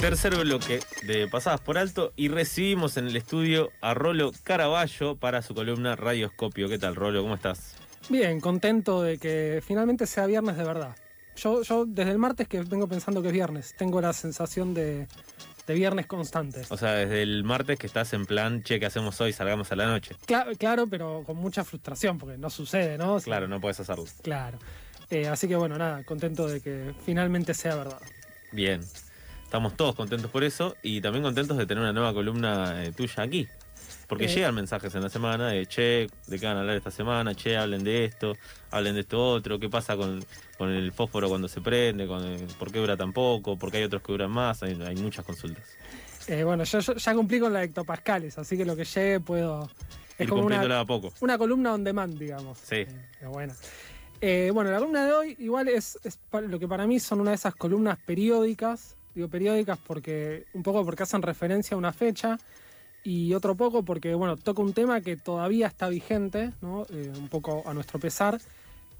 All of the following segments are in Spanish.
Tercer bloque de Pasadas por Alto y recibimos en el estudio a Rolo Caraballo para su columna Radioscopio. ¿Qué tal, Rolo? ¿Cómo estás? Bien, contento de que finalmente sea viernes de verdad. Yo, yo desde el martes que vengo pensando que es viernes, tengo la sensación de, de viernes constante. O sea, desde el martes que estás en plan, che, ¿qué hacemos hoy? Salgamos a la noche. Cla- claro, pero con mucha frustración, porque no sucede, ¿no? O sea, Claro, no puedes hacerlo. Claro. Eh, así que bueno, nada, contento de que finalmente sea verdad. Bien. Estamos todos contentos por eso y también contentos de tener una nueva columna eh, tuya aquí. Porque Eh. llegan mensajes en la semana de, che, ¿de qué van a hablar esta semana? Che, hablen de esto, hablen de esto otro, ¿qué pasa con, con el fósforo cuando se prende? Con el- ¿Por qué dura tan poco? ¿Por qué hay otros que duran más? Hay, hay muchas consultas. Eh, bueno, yo, yo ya cumplí con la de hectopascales, así que lo que llegue puedo... Es Ir como una, a poco. una columna on demand, digamos. Sí. Eh, pero bueno. Eh, bueno, la columna de hoy igual es, es lo que para mí son una de esas columnas periódicas. Digo periódicas porque un poco porque hacen referencia a una fecha y otro poco porque, bueno, toca un tema que todavía está vigente, ¿no? Eh, un poco a nuestro pesar.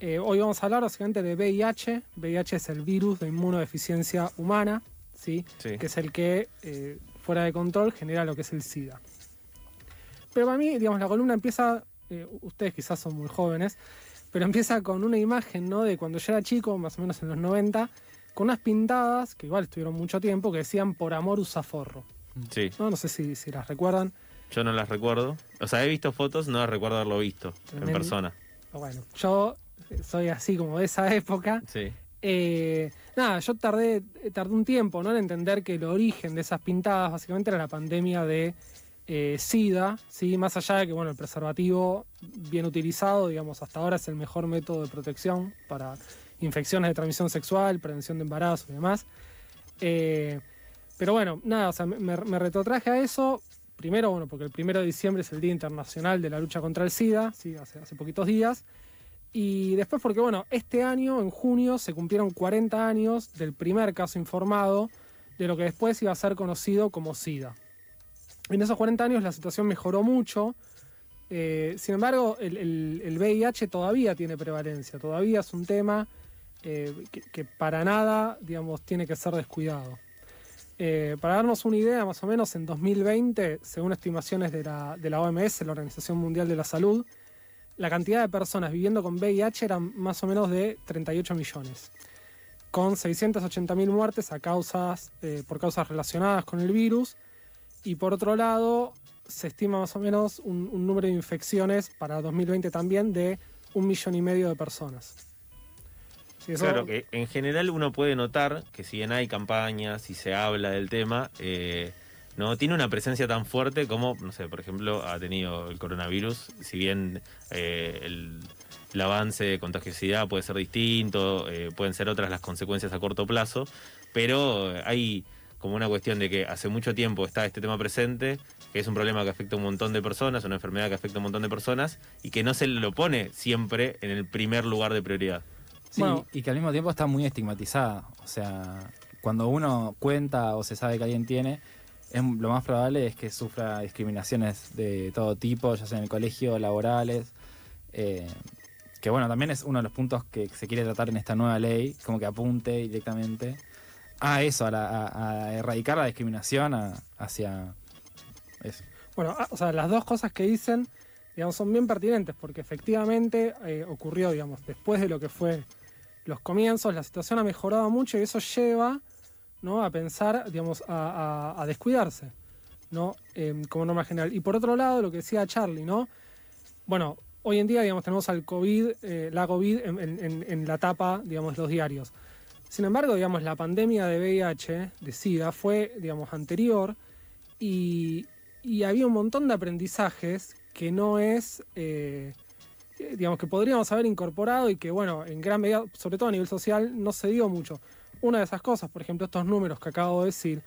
Eh, hoy vamos a hablar básicamente de VIH. VIH es el virus de inmunodeficiencia humana, ¿sí? Sí. Que es el que, eh, fuera de control, genera lo que es el SIDA. Pero para mí, digamos, la columna empieza, eh, ustedes quizás son muy jóvenes, pero empieza con una imagen, ¿no? De cuando yo era chico, más o menos en los 90, con unas pintadas, que igual estuvieron mucho tiempo, que decían por amor usa forro. Sí, No, no sé si, si las recuerdan. yo no las recuerdo. O sea, he visto fotos, no las recuerdo haberlo visto en persona. Bueno, yo eh, soy así como de esa época. Sí. Eh, nada, yo tardé, tardé un tiempo ¿no? en entender que el origen de esas pintadas básicamente era la pandemia de eh, SIDA, ¿sí? más allá de que bueno, el preservativo bien utilizado, digamos, hasta ahora es el mejor método de protección para infecciones de transmisión sexual, prevención de embarazo y demás. Eh, pero bueno, nada, o sea, me, retrotraje a eso. Primero, bueno, porque el primero de diciembre es el Día Internacional de la Lucha contra el SIDA, ¿sí? hace, poquitos días. Y después porque, bueno, este año, en junio, se cumplieron 40 años del primer caso informado de lo que después iba a ser conocido como SIDA. En esos 40 años la situación mejoró mucho. eh, sin embargo, el VIH todavía tiene prevalencia, todavía es un tema eh, que, para nada, digamos, tiene que ser descuidado. Eh, para darnos una idea, más o menos en 2020, según estimaciones de la, de la OMS, la Organización Mundial de la Salud, la cantidad de personas viviendo con VIH era más o menos de 38 millones, con 680.000 muertes a causas, eh, por causas relacionadas con el virus, y por otro lado, se estima más o menos un, un número de infecciones para 2020 también de un millón y medio de personas. Sí, Claro que en general uno puede notar que si bien hay campañas y se habla del tema, eh, no tiene una presencia tan fuerte como, no sé, por ejemplo, ha tenido el coronavirus. Si bien eh, el, el avance de contagiosidad puede ser distinto, eh, pueden ser otras las consecuencias a corto plazo, pero hay como una cuestión de que hace mucho tiempo está este tema presente, que es un problema que afecta a un montón de personas, una enfermedad que afecta a un montón de personas y que no se lo pone siempre en el primer lugar de prioridad. Sí, Bueno. y que al mismo tiempo está muy estigmatizada. O sea, cuando uno cuenta o se sabe que alguien tiene, es, lo más probable es que sufra discriminaciones de todo tipo, ya sea en el colegio, laborales. eh, que bueno, también es uno de los puntos que se quiere tratar en esta nueva ley, como que apunte directamente a eso, a, la- a- a erradicar la discriminación a- hacia eso. Bueno, ah, o sea, las dos cosas que dicen, digamos, son bien pertinentes, porque efectivamente eh, ocurrió, digamos, después de lo que fue los comienzos, la situación ha mejorado mucho y eso lleva, ¿no? A pensar, digamos, a, descuidarse, ¿no? Em, como norma general. Y por otro lado, lo que decía Charlie, ¿no? Bueno, hoy en día, digamos, tenemos al COVID, eh, la COVID en, la tapa, digamos, los diarios. Sin embargo, digamos, la pandemia de VIH, de SIDA, fue, digamos, anterior y, y había un montón de aprendizajes que no es, eh, eh, digamos, que podríamos haber incorporado y que, bueno, en gran medida, sobre todo a nivel social, no se dio mucho. Una de esas cosas, por ejemplo, estos números que acabo de decir,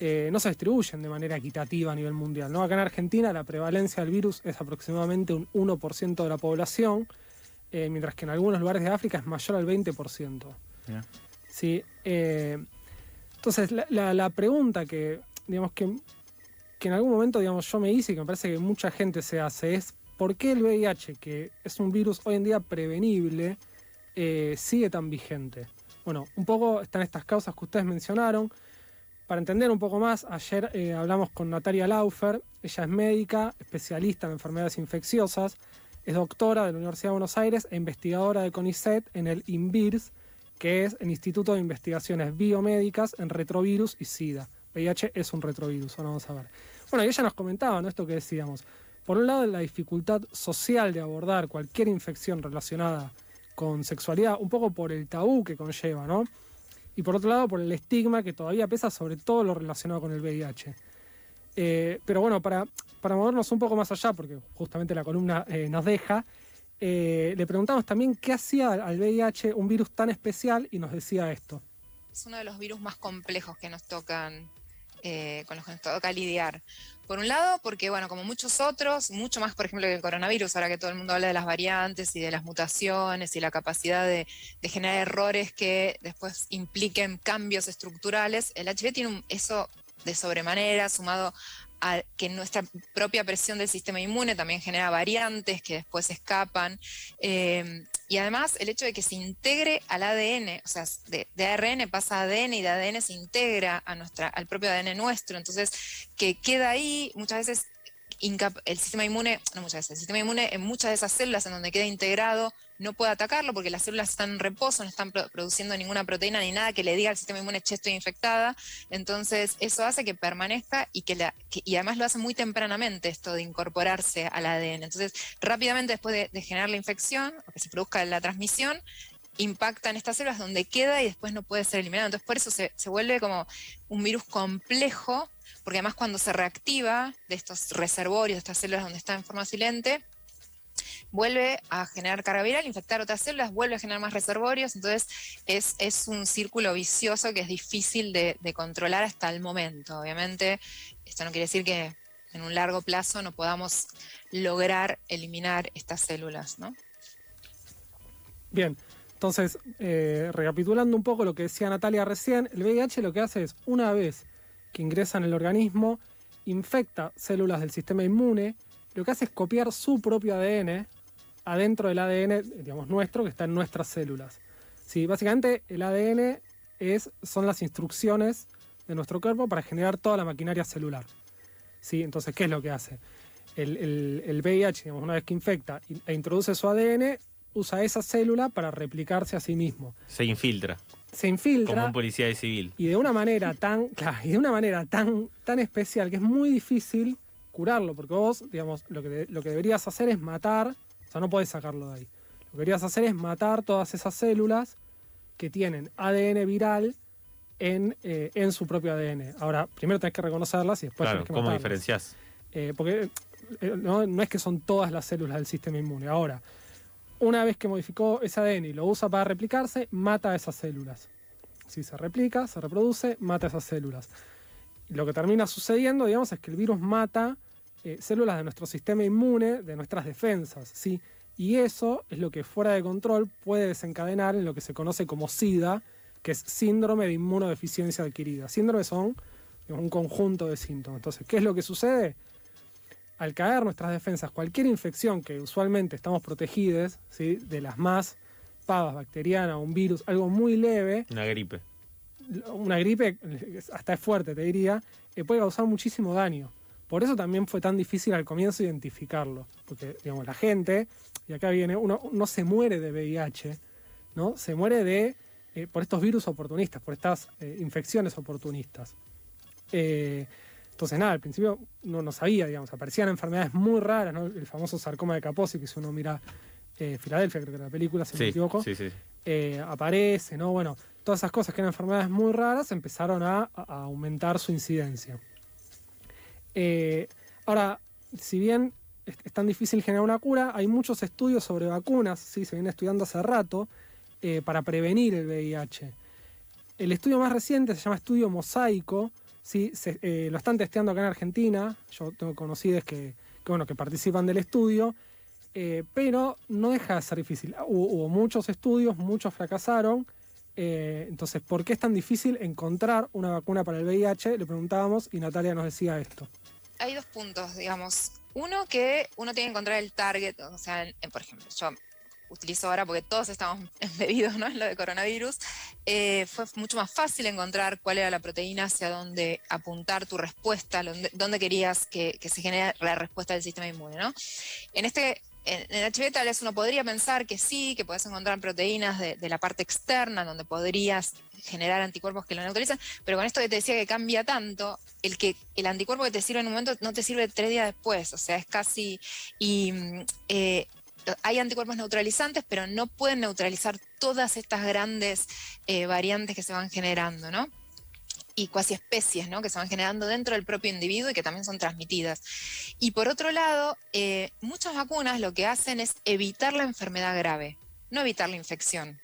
eh, no se distribuyen de manera equitativa a nivel mundial. ¿no? Acá en Argentina la prevalencia del virus es aproximadamente un 1% de la población, eh, mientras que en algunos lugares de África es mayor al 20%. Mirá. Sí, eh, entonces la, la- la pregunta que, digamos, que, que en algún momento digamos, yo me hice y que me parece que mucha gente se hace es ¿por qué el VIH, que es un virus hoy en día prevenible, eh, sigue tan vigente? Bueno, un poco están estas causas que ustedes mencionaron. Para entender un poco más, ayer eh, hablamos con Natalia Laufer, ella es médica, especialista en enfermedades infecciosas, es doctora de la Universidad de Buenos Aires e investigadora de CONICET en el INVIRS, que es el Instituto de Investigaciones Biomédicas en Retrovirus y SIDA. VIH es un retrovirus, ahora vamos a ver. Bueno, y ella nos comentaba, ¿no? Esto que decíamos. Por un lado, la dificultad social de abordar cualquier infección relacionada con sexualidad, un poco por el tabú que conlleva, ¿no? Y por otro lado, por el estigma que todavía pesa sobre todo lo relacionado con el VIH. Eh, pero bueno, para, para movernos un poco más allá, porque justamente la columna eh, nos deja, eh, le preguntamos también qué hacía al VIH un virus tan especial y nos decía esto. es uno de los virus más complejos que nos tocan, con los que nos toca lidiar. Por un lado, porque, bueno, como muchos otros, mucho más, por ejemplo, que el coronavirus, ahora que todo el mundo habla de las variantes y de las mutaciones y la capacidad de, generar errores que después impliquen cambios estructurales, el HIV tiene eso de sobremanera, sumado a que nuestra propia presión del sistema inmune también genera variantes que después escapan. eh, y además el hecho de que se integre al ADN, o sea, de, de ARN pasa a ADN y de ADN se integra a nuestra, al propio ADN nuestro. Entonces, que queda ahí muchas veces el sistema inmune, no muchas veces, el sistema inmune en muchas de esas células en donde queda integrado no puede atacarlo porque las células están en reposo, no están pro- produciendo ninguna proteína ni nada que le diga al sistema inmune, che, estoy infectada. Entonces, eso hace que permanezca y que, y además lo hace muy tempranamente esto de incorporarse al ADN. Entonces, rápidamente después de, generar la infección o que se produzca la transmisión, impacta en estas células donde queda y después no puede ser eliminado. Entonces, por eso se, se vuelve como un virus complejo, porque además cuando se reactiva de estos reservorios, de estas células donde está en forma silente, vuelve a generar carga viral, infectar otras células, vuelve a generar más reservorios, entonces es, es un círculo vicioso que es difícil de, controlar hasta el momento. Obviamente, esto no quiere decir que en un largo plazo no podamos lograr eliminar estas células, ¿no? Bien, entonces, eh, recapitulando un poco lo que decía Natalia recién, el VIH lo que hace es, una vez que ingresa en el organismo, infecta células del sistema inmune, lo que hace es copiar su propio ADN adentro del ADN, digamos, nuestro, que está en nuestras células. Sí, básicamente el ADN es, son las instrucciones de nuestro cuerpo para generar toda la maquinaria celular. ¿Sí? Entonces, ¿qué es lo que hace? El, el- el VIH, digamos, una vez que infecta e introduce su ADN, usa esa célula para replicarse a sí mismo. Se infiltra, Se infiltra como un policía de civil. y de una manera tan, claro, y de una manera tan, tan especial que es muy difícil curarlo, porque vos, digamos, lo que, lo que deberías hacer es matar, o sea, no podés sacarlo de ahí. Lo que deberías hacer es matar todas esas células que tienen ADN viral en, eh, en su propio ADN. Ahora, primero tenés que reconocerlas y después Claro, tenés que ¿cómo matarlas. diferenciás? Eh, porque eh, no, no es que son todas las células del sistema inmune. Ahora, una vez que modificó ese ADN y lo usa para replicarse, mata a esas células. Si se replica, se reproduce, mata a esas células. Lo que termina sucediendo, digamos, es que el virus mata eh, células de nuestro sistema inmune, de nuestras defensas, ¿sí? Y eso es lo que fuera de control puede desencadenar en lo que se conoce como SIDA, que es síndrome de inmunodeficiencia adquirida. Síndromes son digamos, un conjunto de síntomas. Entonces, ¿qué es lo que sucede? Al caer nuestras defensas, cualquier infección que usualmente estamos protegidos, ¿sí? de las más pavas, bacteriana, un virus, algo muy leve, Una gripe. una gripe, hasta es fuerte, te diría, eh, puede causar muchísimo daño. Por eso también fue tan difícil al comienzo identificarlo. Porque, digamos, la gente, y acá viene, uno no se muere de VIH, ¿no? Se muere de, eh, por estos virus oportunistas, por estas eh, infecciones oportunistas. Eh, entonces, nada, al principio no, no sabía, digamos, aparecían enfermedades muy raras, ¿no? El famoso sarcoma de Kaposi, que si uno mira Filadelfia, creo que era la película, si no me Sí, equivoco sí, sí. aparece, ¿no? Bueno, todas esas cosas que eran enfermedades muy raras empezaron a, a aumentar su incidencia. Eh, ahora, si bien es, tan difícil generar una cura, hay muchos estudios sobre vacunas, ¿sí? se viene estudiando hace rato, eh, para prevenir el VIH. El estudio más reciente se llama Estudio Mosaico, Sí, eh, lo están testeando acá en Argentina. Yo tengo conocidos que, participan del estudio. pero no deja de ser difícil. Hubo muchos estudios, muchos fracasaron. Eh, entonces, ¿por qué es tan difícil encontrar una vacuna para el VIH? Le preguntábamos y Natalia nos decía esto. hay dos puntos, digamos. Uno que uno tiene que encontrar el target, o sea, por ejemplo, yo utilizo ahora porque todos estamos embebidos ¿no? en lo de coronavirus, eh, fue mucho más fácil encontrar cuál era la proteína hacia dónde apuntar tu respuesta, dónde, querías que, que se genere la respuesta del sistema inmune, ¿no? En este en, en HIV tal vez uno podría pensar que sí, que puedes encontrar proteínas de, de la parte externa donde podrías generar anticuerpos que lo neutralizan, pero con esto que te decía que cambia tanto, el que el anticuerpo que te sirve en un momento no te sirve tres días después, o sea, es casi... Y mm, eh, hay anticuerpos neutralizantes, pero no pueden neutralizar todas estas grandes eh, variantes que se van generando, ¿no? Y cuasi especies ¿no? que se van generando dentro del propio individuo y que también son transmitidas. Y por otro lado, eh, muchas vacunas lo que hacen es evitar la enfermedad grave, no evitar la infección.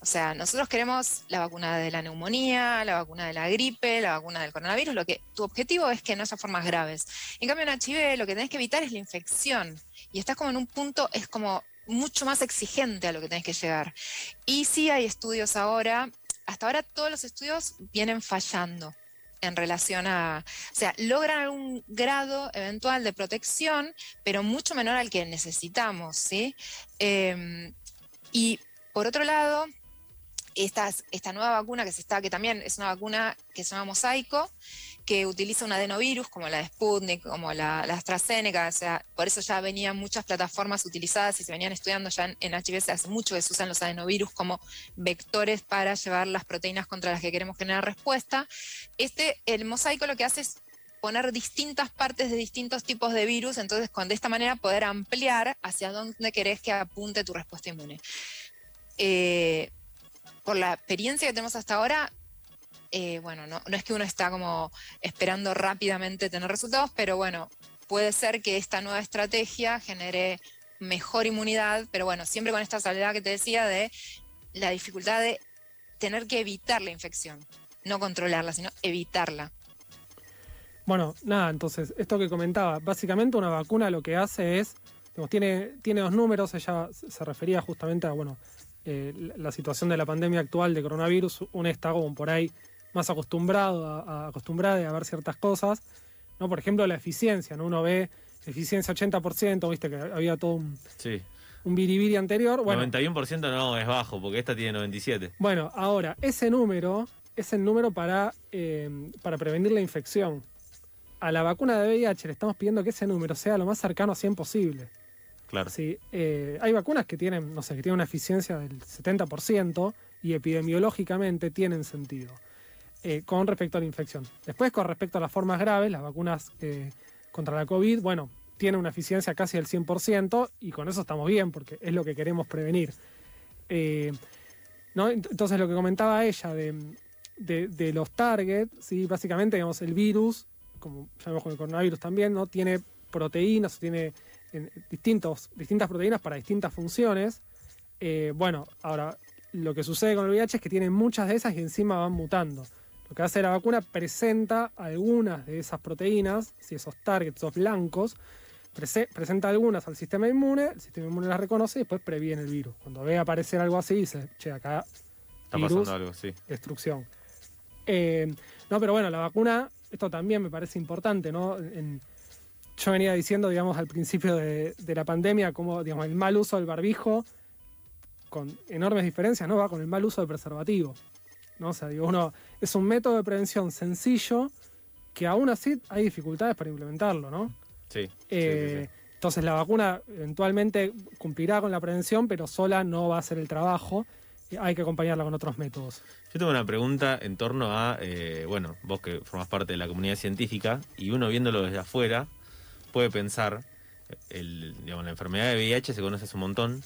O sea, nosotros queremos la vacuna de la neumonía, la vacuna de la gripe, la vacuna del coronavirus, lo que tu objetivo es que no haya formas graves. En cambio, en HIV lo que tenés que evitar es la infección. Y estás como en un punto, es como mucho más exigente a lo que tenés que llegar. Y sí hay estudios ahora, hasta ahora todos los estudios vienen fallando en relación a, o sea, logran algún grado eventual de protección, pero mucho menor al que necesitamos, ¿sí? Eh, y por otro lado, esta, esta nueva vacuna que se está, que también es una vacuna que se llama Mosaico, que utiliza un adenovirus como la de Sputnik, como la, la AstraZeneca, o sea, por eso ya venían muchas plataformas utilizadas y se venían estudiando ya en, en hace mucho que se usan los adenovirus como vectores para llevar las proteínas contra las que queremos generar respuesta. Este, el mosaico lo que hace es poner distintas partes de distintos tipos de virus, entonces con de esta manera poder ampliar hacia dónde querés que apunte tu respuesta inmune. Eh, por la experiencia que tenemos hasta ahora, eh, bueno, no, no, es que uno está como esperando rápidamente tener resultados, pero bueno, puede ser que esta nueva estrategia genere mejor inmunidad, pero bueno, siempre con esta salvedad que te decía de la dificultad de tener que evitar la infección, no controlarla, sino evitarla. Bueno, nada, entonces, esto que comentaba, básicamente una vacuna lo que hace es, tiene, tiene dos números, ella se refería justamente a, bueno, eh, la situación de la pandemia actual de coronavirus, uno está por ahí más acostumbrado a, a acostumbrada a ver ciertas cosas, ¿no? Por ejemplo, la eficiencia, ¿no? Uno ve eficiencia 80%, viste que había todo un, Sí. un biribiri anterior. Bueno, 91% no es bajo, porque esta tiene 97. bueno, ahora, ese número es el número para, eh, para prevenir la infección. A la vacuna de VIH le estamos pidiendo que ese número sea lo más cercano a 100 posible. Claro. Sí, eh, hay vacunas que tienen, no sé, que tienen una eficiencia del 70% y epidemiológicamente tienen sentido eh, con respecto a la infección. Después, con respecto a las formas graves, las vacunas eh, contra la COVID, bueno, tienen una eficiencia casi del 100% y con eso estamos bien porque es lo que queremos prevenir. Eh, ¿no? Entonces, lo que comentaba ella de, los targets, ¿sí? básicamente, digamos, el virus, como ya vemos con el coronavirus también, ¿no? tiene proteínas, tiene en distintos, distintas proteínas para distintas funciones. Bueno, ahora lo que sucede con el VIH es que tiene muchas de esas y encima van mutando. Lo que hace la vacuna presenta algunas de esas proteínas, si esos targets, esos blancos, prese- presenta algunas al sistema inmune, el sistema inmune las reconoce y después previene el virus. Cuando ve aparecer algo así, dice, che, acá Está virus, pasando algo, sí. destrucción. Eh, no, pero bueno, la vacuna, esto también me parece importante, ¿no? En- yo venía diciendo, digamos, al principio de, de la pandemia, como, digamos, el mal uso del barbijo, con enormes diferencias, ¿no? Va con el mal uso del preservativo, ¿no? O sea, digo, uno, es un método de prevención sencillo que aún así hay dificultades para implementarlo, ¿no? Sí. sí, sí, Eh, sí. Entonces la vacuna eventualmente cumplirá con la prevención, pero sola no va a hacer el trabajo. Hay que acompañarla con otros métodos. Yo tengo una pregunta en torno a, eh, bueno, vos que formás parte de la comunidad científica y uno viéndolo desde afuera puede pensar, el, digamos, la enfermedad de VIH se conoce hace un montón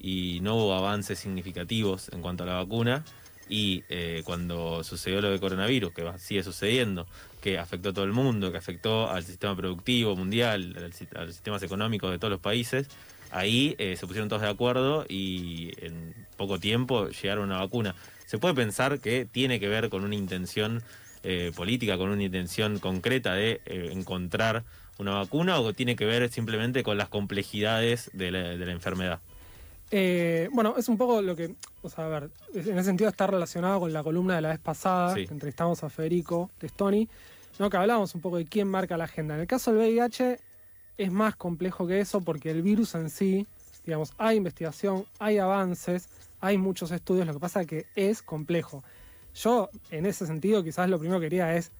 y no hubo avances significativos en cuanto a la vacuna y eh, cuando sucedió lo de coronavirus, que va- sigue sucediendo, que afectó a todo el mundo, que afectó al sistema productivo mundial, a los sistemas económicos de todos los países, ahí eh, se pusieron todos de acuerdo y en poco tiempo llegaron a una vacuna. ¿Se puede pensar que tiene que ver con una intención eh, política, con una intención concreta de eh, encontrar una vacuna o tiene que ver simplemente con las complejidades de la, de la enfermedad? Eh, bueno, es un poco lo que, o sea, a ver, en ese sentido está relacionado con la columna de la vez pasada, Sí. que entrevistamos a Federico Testoni, ¿no? que hablábamos un poco de quién marca la agenda. En el caso del VIH es más complejo que eso porque el virus en sí, digamos, hay investigación, hay avances, hay muchos estudios, lo que pasa es que es complejo. Yo, en ese sentido, quizás lo primero que quería es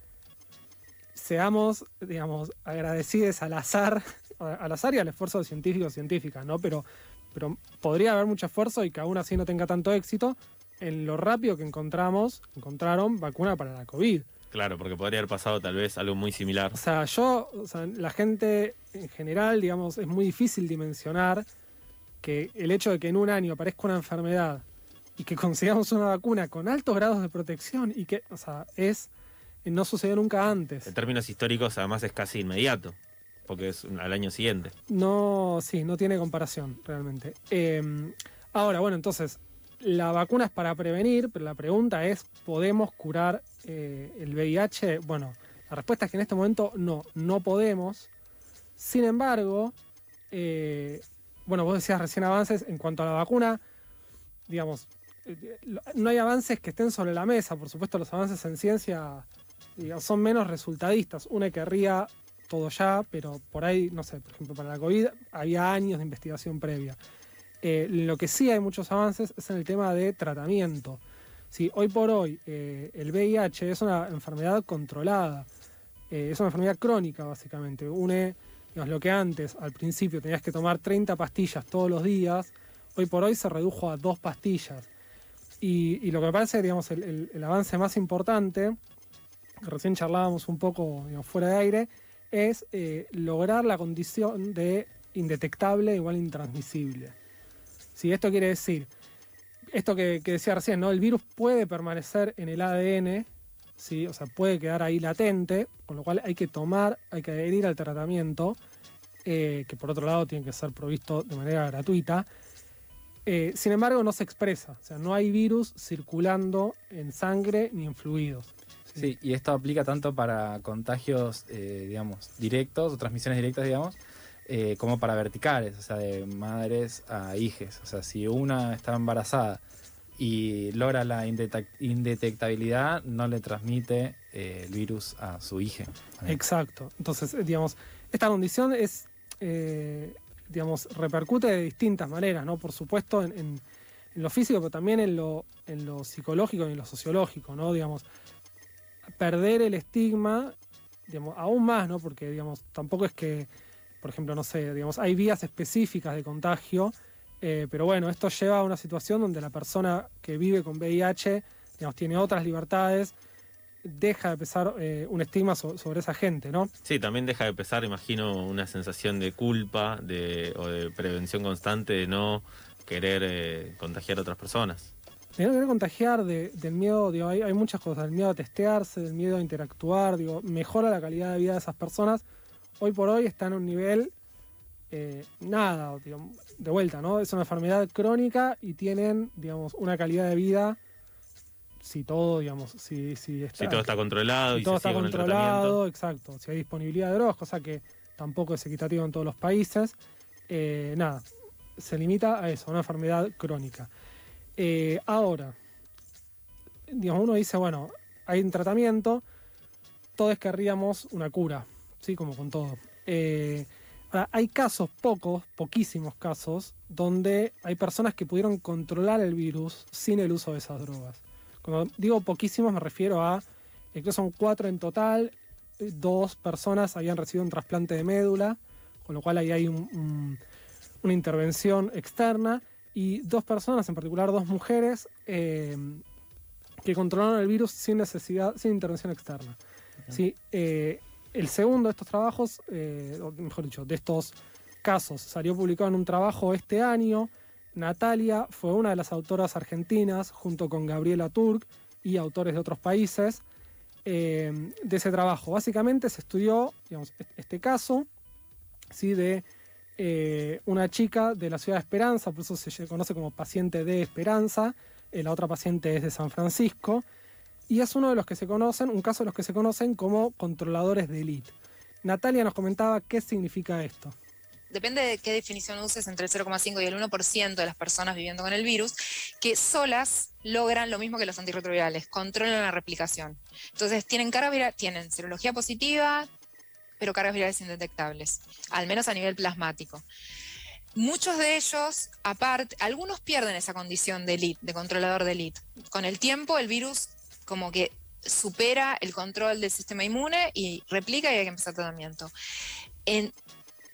seamos, digamos, agradecidos al azar, al azar y al esfuerzo de científicos y científicas, ¿no? Pero, pero podría haber mucho esfuerzo y que aún así no tenga tanto éxito en lo rápido que encontramos, encontraron vacuna para la COVID. Claro, porque podría haber pasado tal vez algo muy similar. O sea, yo, o sea, la gente en general, digamos, es muy difícil dimensionar que el hecho de que en un año aparezca una enfermedad y que consigamos una vacuna con altos grados de protección y que, o sea, es, no sucedió nunca antes. En términos históricos, además es casi inmediato, porque es al año siguiente. No, sí, no tiene comparación realmente. Eh, ahora, bueno, entonces, la vacuna es para prevenir, pero la pregunta es, ¿podemos curar eh, el VIH? Bueno, la respuesta es que en este momento no, no podemos. Sin embargo, eh, bueno, vos decías recién avances en cuanto a la vacuna, digamos, eh, no hay avances que estén sobre la mesa, por supuesto los avances en ciencia son menos resultadistas. Una querría todo ya, pero por ahí, no sé, por ejemplo, para la COVID había años de investigación previa. Eh, lo que sí hay muchos avances es en el tema de tratamiento. Sí, hoy por hoy eh, el VIH es una enfermedad controlada, eh, es una enfermedad crónica básicamente. Une digamos, lo que antes, al principio, tenías que tomar 30 pastillas todos los días, hoy por hoy se redujo a dos pastillas. Y, y lo que me parece, digamos, el, el- el avance más importante, que recién charlábamos un poco digamos, fuera de aire, es eh, lograr la condición de indetectable igual intransmisible. Si esto quiere decir, esto que, que decía recién, ¿no? El virus puede permanecer en el ADN, ¿sí? o sea, puede quedar ahí latente, con lo cual hay que tomar, hay que adherir al tratamiento, eh, que por otro lado tiene que ser provisto de manera gratuita. Eh, sin embargo, no se expresa, o sea, no hay virus circulando en sangre ni en fluidos. Sí, y esto aplica tanto para contagios, eh, digamos, directos o transmisiones directas, digamos, eh, como para verticales, o sea, de madres a hijes. O sea, si una está embarazada y logra la indetec- indetectabilidad, no le transmite eh, el virus a su hija. Exacto. Entonces, digamos, esta condición es, eh, digamos, repercute de distintas maneras, ¿no? Por supuesto, en, en- en lo físico, pero también en lo, en lo psicológico y en lo sociológico, ¿no? Digamos, perder el estigma, digamos, aún más, ¿no? Porque, digamos, tampoco es que, por ejemplo, no sé, digamos, hay vías específicas de contagio, eh, pero bueno, esto lleva a una situación donde la persona que vive con VIH, digamos, tiene otras libertades, deja de pesar eh, un estigma so- sobre esa gente, ¿no? Sí, también deja de pesar, imagino, una sensación de culpa de, o de prevención constante de no querer eh, contagiar a otras personas. No querer contagiar, de- del miedo, digo, hay, hay muchas cosas, del miedo a testearse, del miedo a interactuar, digo, mejora la calidad de vida de esas personas. Hoy por hoy están a un nivel, eh, nada, digo, de vuelta, ¿no? Es una enfermedad crónica y tienen, digamos, una calidad de vida, si todo, digamos, si, si está, Si todo está controlado si y todo se está el controlado, exacto, si hay disponibilidad de drogas, cosa que tampoco es equitativo en todos los países, eh, nada, se limita a eso, a una enfermedad crónica. Eh, ahora, digamos, uno dice, bueno, hay un tratamiento, todos querríamos una cura, ¿sí? Como con todo. Eh, ahora, hay casos, pocos, poquísimos casos, donde hay personas que pudieron controlar el virus sin el uso de esas drogas. Cuando digo poquísimos me refiero a, eh, creo que son cuatro en total, dos personas habían recibido un trasplante de médula, con lo cual ahí hay un- un- una intervención externa, y dos personas, en particular dos mujeres, eh, que controlaron el virus sin necesidad, sin intervención externa. Sí, eh, el segundo de estos trabajos, eh, o mejor dicho, de estos casos, salió publicado en un trabajo este año. Natalia fue una de las autoras argentinas, junto con Gabriela Turk y autores de otros países, eh, de ese trabajo. Básicamente se estudió digamos, este caso ¿sí? de eh, una chica de la ciudad de Esperanza, por eso se conoce como paciente de Esperanza, eh, la otra paciente es de San Francisco. y es uno de los que se conocen, un caso de los que se conocen como controladores de élite. Natalia nos comentaba qué significa esto. depende de qué definición uses, entre el 0,5 y el 1% de las personas viviendo con el virus, que solas logran lo mismo que los antirretrovirales, controlan la replicación. Entonces, tienen carga viral, tienen serología positiva, pero cargas virales indetectables, al menos a nivel plasmático. Muchos de ellos, aparte, algunos pierden esa condición de elite, de controlador de elite. Con el tiempo, el virus como que supera el control del sistema inmune y replica y hay que empezar tratamiento. En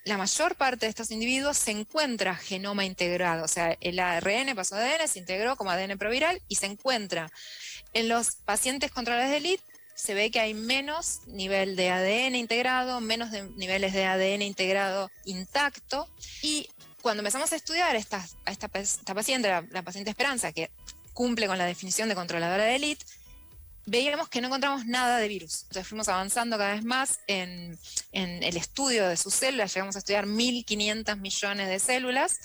la mayor parte de estos individuos se encuentra genoma integrado, o sea, el ARN pasó a ADN, se integró como ADN proviral y se encuentra. En los pacientes controlados de elite se ve que hay menos nivel de ADN integrado, menos niveles de ADN integrado intacto. Y cuando empezamos a estudiar esta, esta, pa- esta paciente, la, la paciente Esperanza, que cumple con la definición de controladora de elite, veíamos que no encontramos nada de virus. Entonces fuimos avanzando cada vez más en, en el estudio de sus células, llegamos a estudiar 1.500 millones de células,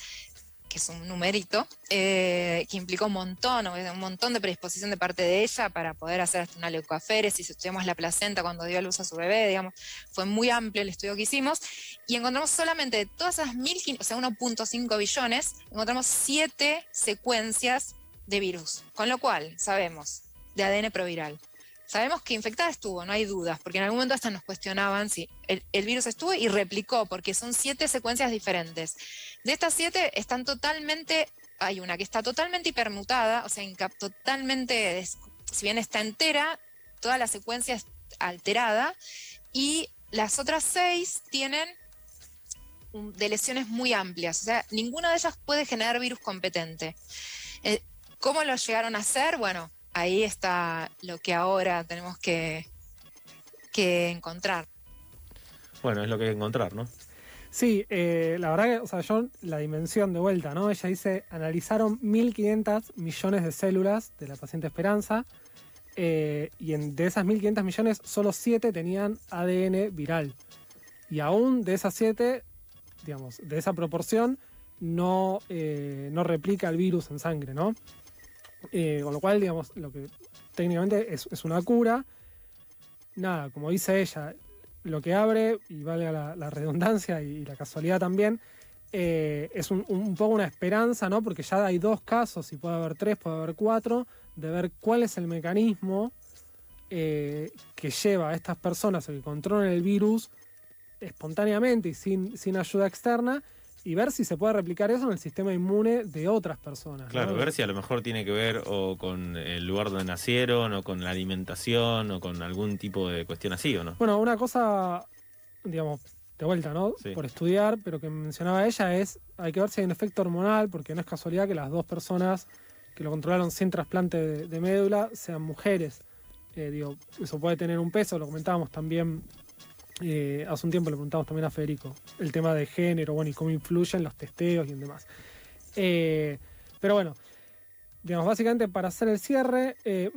que es un numerito, eh, que implicó un montón, un montón de predisposición de parte de ella para poder hacer hasta una leucoaféresis, estudiamos la placenta cuando dio a luz a su bebé, digamos, fue muy amplio el estudio que hicimos, y encontramos solamente de todas esas 1.500, o sea, 1.5 billones, encontramos 7 secuencias de virus, con lo cual sabemos de ADN proviral. Sabemos que infectada estuvo, no hay dudas, porque en algún momento hasta nos cuestionaban si el, virus estuvo y replicó, porque son siete secuencias diferentes. De estas siete están totalmente, hay una que está totalmente hipermutada, o sea, totalmente, si bien está entera, toda la secuencia es alterada, y las otras seis tienen de lesiones muy amplias, o sea, ninguna de ellas puede generar virus competente. Eh, ¿Cómo lo llegaron a hacer? Bueno, ahí está lo que ahora tenemos que, que encontrar. Bueno, es lo que hay que encontrar, ¿no? Sí, eh, la verdad que, o sea, yo la dimensión de vuelta, ¿no? Ella dice, analizaron 1.500 millones de células de la paciente Esperanza eh, y en, de esas 1.500 millones, solo 7 tenían ADN viral. Y aún de esas 7, digamos, de esa proporción, no, eh, no replica el virus en sangre, ¿no? Eh, con lo cual, digamos, lo que técnicamente es, una cura. Nada, como dice ella, lo que abre, y vale la, redundancia y la casualidad también, eh, es un, poco una esperanza, ¿no? Porque ya hay dos casos, y puede haber tres, puede haber cuatro, de ver cuál es el mecanismo eh, que lleva a estas personas a que controlen el virus espontáneamente y sin, sin ayuda externa, y ver si se puede replicar eso en el sistema inmune de otras personas. Claro, ¿no? ver si a lo mejor tiene que ver o con el lugar donde nacieron, o con la alimentación, o con algún tipo de cuestión así, ¿o no? Bueno, una cosa, digamos, de vuelta, ¿no? Sí. Por estudiar, pero que mencionaba ella es, hay que ver si hay un efecto hormonal, porque no es casualidad que las dos personas que lo controlaron sin trasplante de, de médula sean mujeres. Eh, digo, eso puede tener un peso, lo comentábamos también, eh, hace un tiempo le preguntamos también a Federico, el tema de género, bueno, y cómo influyen los testeos y demás. Eh, pero bueno, digamos, básicamente para hacer el cierre, eh,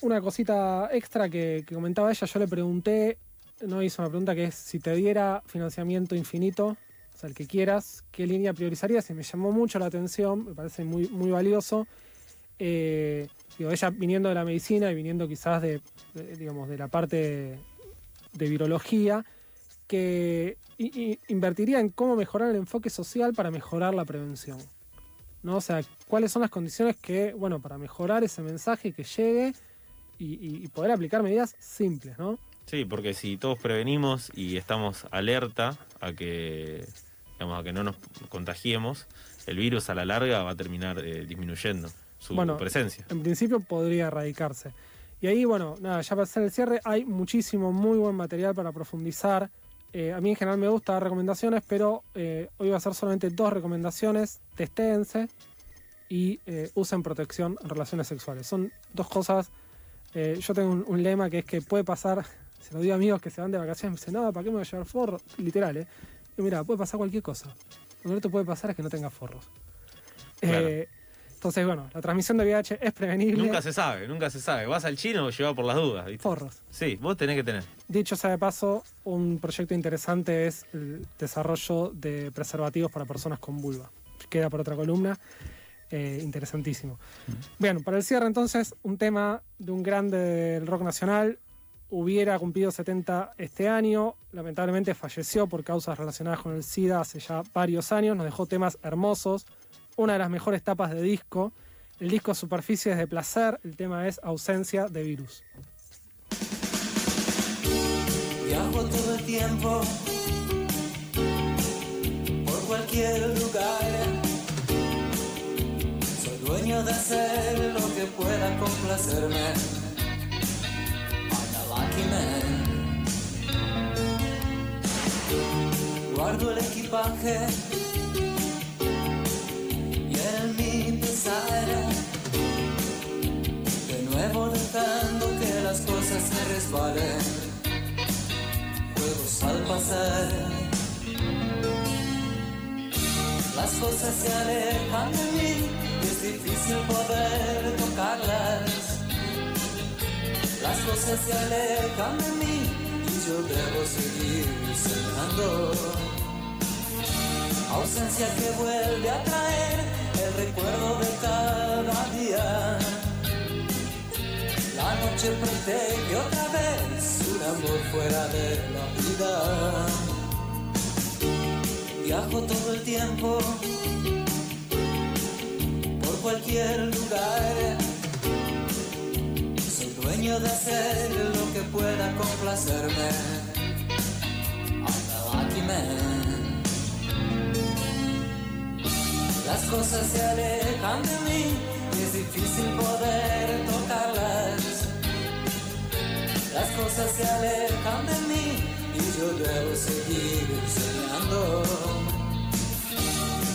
una cosita extra que, comentaba ella, yo le pregunté, no hizo una pregunta que es si te diera financiamiento infinito, o sea, el que quieras, ¿qué línea priorizarías? Y me llamó mucho la atención, me parece muy, muy valioso. Digo, ella viniendo de la medicina y viniendo quizás de, digamos, de la parte de virología, que invertiría en cómo mejorar el enfoque social para mejorar la prevención. ¿no? O sea, cuáles son las condiciones que, bueno, para mejorar ese mensaje que llegue y poder aplicar medidas simples, ¿no? Sí, porque si todos prevenimos y estamos alerta a que, digamos, a que no nos contagiemos, el virus a la larga va a terminar eh, disminuyendo su Bueno, presencia. En principio podría erradicarse. Y ahí, bueno, nada, ya para hacer el cierre, hay muchísimo, muy buen material para profundizar. Eh, a mí en general me gusta dar recomendaciones, pero eh, hoy va a ser solamente dos recomendaciones. Testéense y eh, usen protección en relaciones sexuales. Son dos cosas. yo tengo un, un lema que es que puede pasar, se lo digo a amigos que se van de vacaciones, me dicen, no, ¿para qué me voy a llevar forro? Literal, ¿eh? Y mira, puede pasar cualquier cosa. Lo que no te puede pasar es que no tengas forros. Claro. Entonces, bueno, la transmisión de VIH es prevenible. Nunca se sabe, nunca se sabe. Vas al chino, lleva por las dudas. ¿viste? Forros. Sí, vos tenés que tener. Dicho sea de paso, un proyecto interesante es el desarrollo de preservativos para personas con vulva. Queda por otra columna. eh, interesantísimo. Bien, para el cierre entonces, un tema de un grande del rock nacional. Hubiera cumplido 70 este año, lamentablemente falleció por causas relacionadas con el SIDA hace ya varios años, nos dejó temas hermosos, una de las mejores tapas de disco. El disco Superficies de Placer, el tema es Ausencia de Virus. Viajo todo el tiempo por cualquier lugar. Soy dueño de hacer lo que pueda complacerme. Guardo el equipaje que las cosas se resbalen juegos al pasar. Las cosas se alejan de mí y es difícil poder tocarlas. Las cosas se alejan de mí y yo debo seguir soñando. Ausencia que vuelve a traer el recuerdo de cada día. La noche protege otra vez un amor fuera de la vida. Viajo todo el tiempo por cualquier lugar. Soy dueño de hacer lo que pueda complacerme. I'm a lucky man. Las cosas se alejan de mí y es difícil poder tocarlas. Las cosas se alejan de mí y yo debo seguir soñando.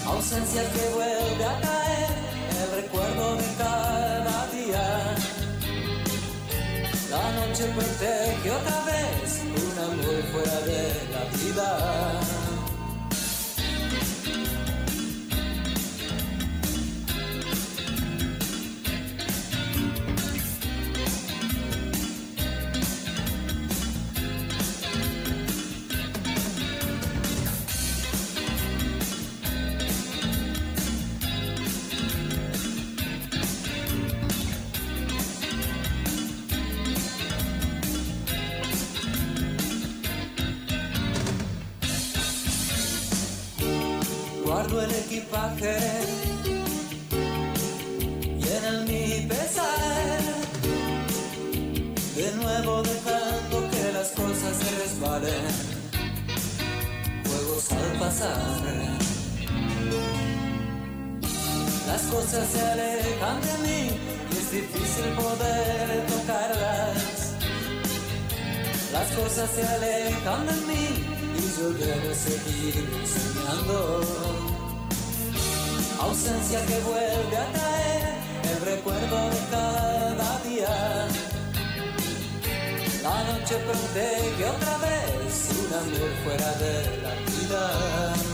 Ausencia que vuelve a caer, el recuerdo de cada día. La noche protege otra vez un amor fuera de la vida. Se alejan de mí y yo debo seguir soñando. Ausencia que vuelve a traer el recuerdo de cada día. La noche protege otra vez un amor fuera de la vida.